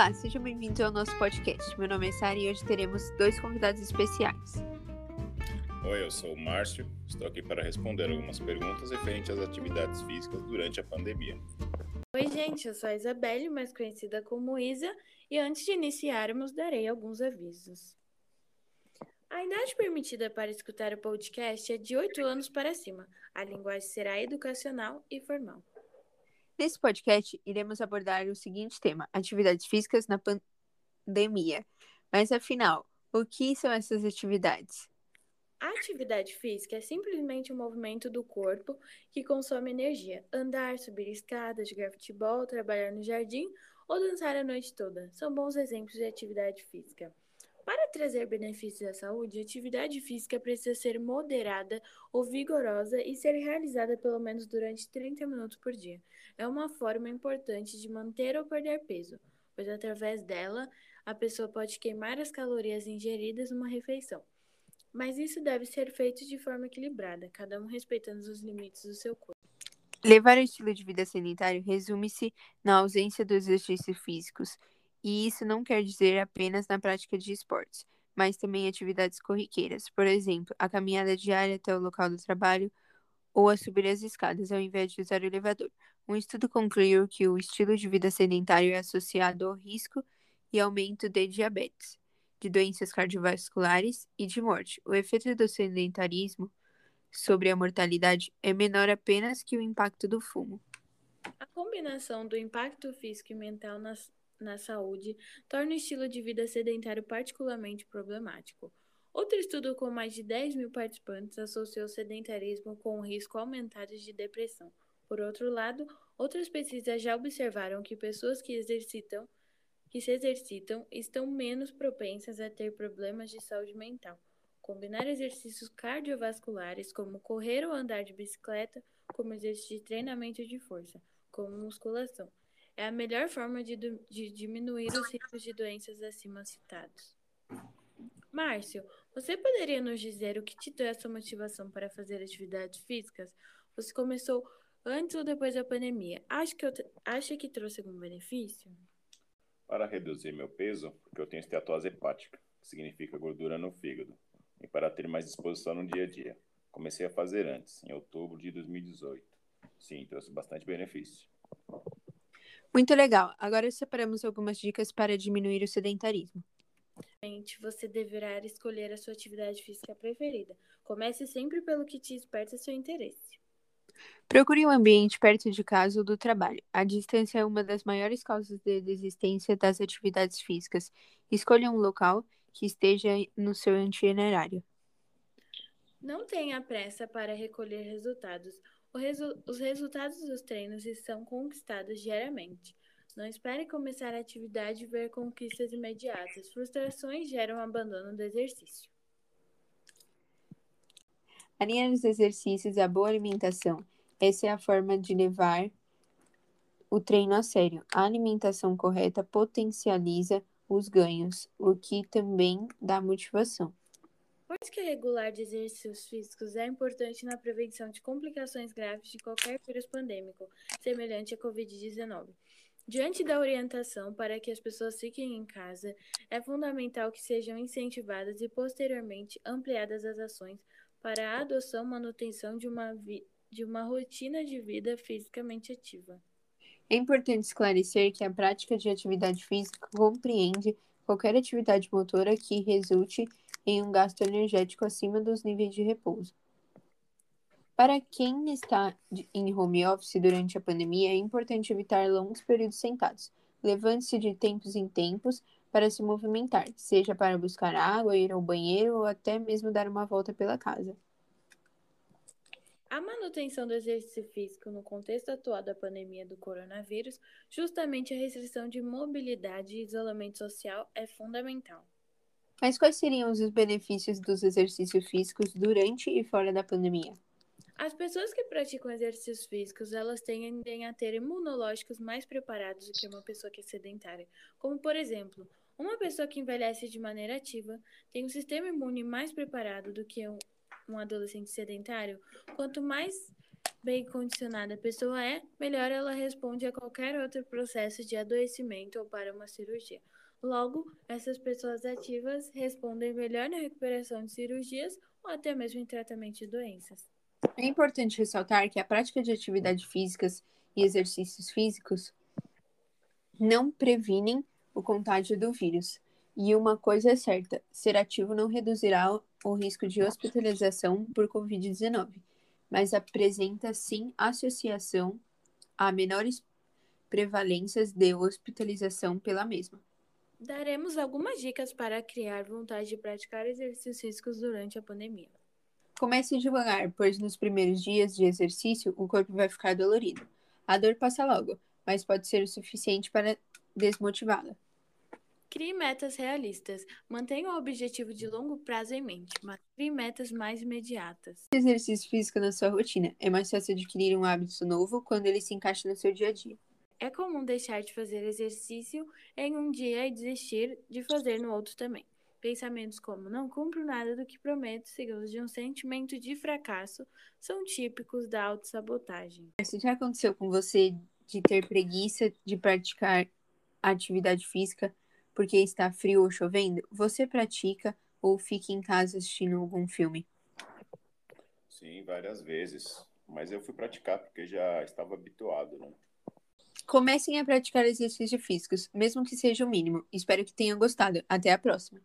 Olá, sejam bem-vindos ao nosso podcast. Meu nome é Sara e hoje teremos dois convidados especiais. Oi, eu sou o Márcio. Estou aqui para responder algumas perguntas referentes às atividades físicas durante a pandemia. Oi, gente, eu sou a Isabelle, mais conhecida como Isa, e antes de iniciarmos, darei alguns avisos. A idade permitida para escutar o podcast é de 8 anos para cima. A linguagem será educacional e formal. Nesse podcast, iremos abordar o seguinte tema: atividades físicas na pandemia. Mas afinal, o que são essas atividades? A atividade física é simplesmente um movimento do corpo que consome energia. Andar, subir escadas, jogar futebol, trabalhar no jardim ou dançar a noite toda são bons exemplos de atividade física. Para trazer benefícios à saúde, a atividade física precisa ser moderada ou vigorosa e ser realizada pelo menos durante 30 minutos por dia. É uma forma importante de manter ou perder peso, pois através dela a pessoa pode queimar as calorias ingeridas numa refeição. Mas isso deve ser feito de forma equilibrada, cada um respeitando os limites do seu corpo. Levar o estilo de vida sedentário resume-se na ausência dos exercícios físicos e isso não quer dizer apenas na prática de esportes, mas também atividades corriqueiras, por exemplo, a caminhada diária até o local do trabalho ou a subir as escadas ao invés de usar o elevador. Um estudo concluiu que o estilo de vida sedentário é associado ao risco e aumento de diabetes, de doenças cardiovasculares e de morte. O efeito do sedentarismo sobre a mortalidade é menor apenas que o impacto do fumo. A combinação do impacto físico e mental nas na saúde torna o estilo de vida sedentário particularmente problemático. Outro estudo com mais de 10 mil participantes associou sedentarismo com o risco aumentado de depressão. Por outro lado, outras pesquisas já observaram que pessoas que exercitam que se exercitam estão menos propensas a ter problemas de saúde mental. Combinar exercícios cardiovasculares, como correr ou andar de bicicleta, como exercício de treinamento de força, como musculação, é a melhor forma de, de diminuir os riscos de doenças acima citados. Márcio, você poderia nos dizer o que te deu essa motivação para fazer atividades físicas? Você começou antes ou depois da pandemia? Acha que, eu, acha que trouxe algum benefício? Para reduzir meu peso, porque eu tenho esteatose hepática, que significa gordura no fígado, e para ter mais disposição no dia a dia. Comecei a fazer antes, em outubro de 2018. Sim, trouxe bastante benefício. Muito legal. Agora separamos algumas dicas para diminuir o sedentarismo. Você deverá escolher a sua atividade física preferida. Comece sempre pelo que te desperta seu interesse. Procure um ambiente perto de casa ou do trabalho. A distância é uma das maiores causas de desistência das atividades físicas. Escolha um local que esteja no seu itinerário. Não tenha pressa para recolher resultados. Resu os resultados dos treinos são conquistados diariamente. Não espere começar a atividade e ver conquistas imediatas. Frustrações geram abandono do exercício. Alinhar os exercícios e a boa alimentação. Essa é a forma de levar o treino a sério. A alimentação correta potencializa os ganhos, o que também dá motivação. Que regular de exercícios físicos é importante na prevenção de complicações graves de qualquer vírus pandêmico, semelhante à Covid-19. Diante da orientação para que as pessoas fiquem em casa, é fundamental que sejam incentivadas e posteriormente ampliadas as ações para a adoção e manutenção de uma, de uma rotina de vida fisicamente ativa. É importante esclarecer que a prática de atividade física compreende qualquer atividade motora que resulte em um gasto energético acima dos níveis de repouso. Para quem está em home office durante a pandemia, é importante evitar longos períodos sentados. Levante-se de tempos em tempos para se movimentar, seja para buscar água, ir ao banheiro ou até mesmo dar uma volta pela casa. A manutenção do exercício físico no contexto atual da pandemia do coronavírus, justamente a restrição de mobilidade e isolamento social é fundamental. Mas quais seriam os benefícios dos exercícios físicos durante e fora da pandemia? As pessoas que praticam exercícios físicos, elas tendem a ter imunológicos mais preparados do que uma pessoa que é sedentária. Como, por exemplo, uma pessoa que envelhece de maneira ativa tem um sistema imune mais preparado do que um, adolescente sedentário. Quanto mais bem condicionada a pessoa é, melhor ela responde a qualquer outro processo de adoecimento ou para uma cirurgia. Logo, essas pessoas ativas respondem melhor na recuperação de cirurgias ou até mesmo em tratamento de doenças. É importante ressaltar que a prática de atividades físicas e exercícios físicos não previnem o contágio do vírus. E uma coisa é certa: ser ativo não reduzirá o risco de hospitalização por Covid-19, mas apresenta sim associação a menores prevalências de hospitalização pela mesma. Daremos algumas dicas para criar vontade de praticar exercícios físicos durante a pandemia. Comece devagar, pois nos primeiros dias de exercício o corpo vai ficar dolorido. A dor passa logo, mas pode ser o suficiente para desmotivá-la. Crie metas realistas. Mantenha o objetivo de longo prazo em mente, mas crie metas mais imediatas. Exercício físico na sua rotina. É mais fácil adquirir um hábito novo quando ele se encaixa no seu dia a dia. É comum deixar de fazer exercício em um dia e desistir de fazer no outro também. Pensamentos como não cumpro nada do que prometo, seguidos de um sentimento de fracasso, são típicos da autossabotagem. Se já aconteceu com você de ter preguiça de praticar atividade física porque está frio ou chovendo, você pratica ou fica em casa assistindo algum filme? Sim, várias vezes. Mas eu fui praticar porque já estava habituado, né? Comecem a praticar exercícios físicos, mesmo que seja o mínimo. Espero que tenham gostado. Até a próxima!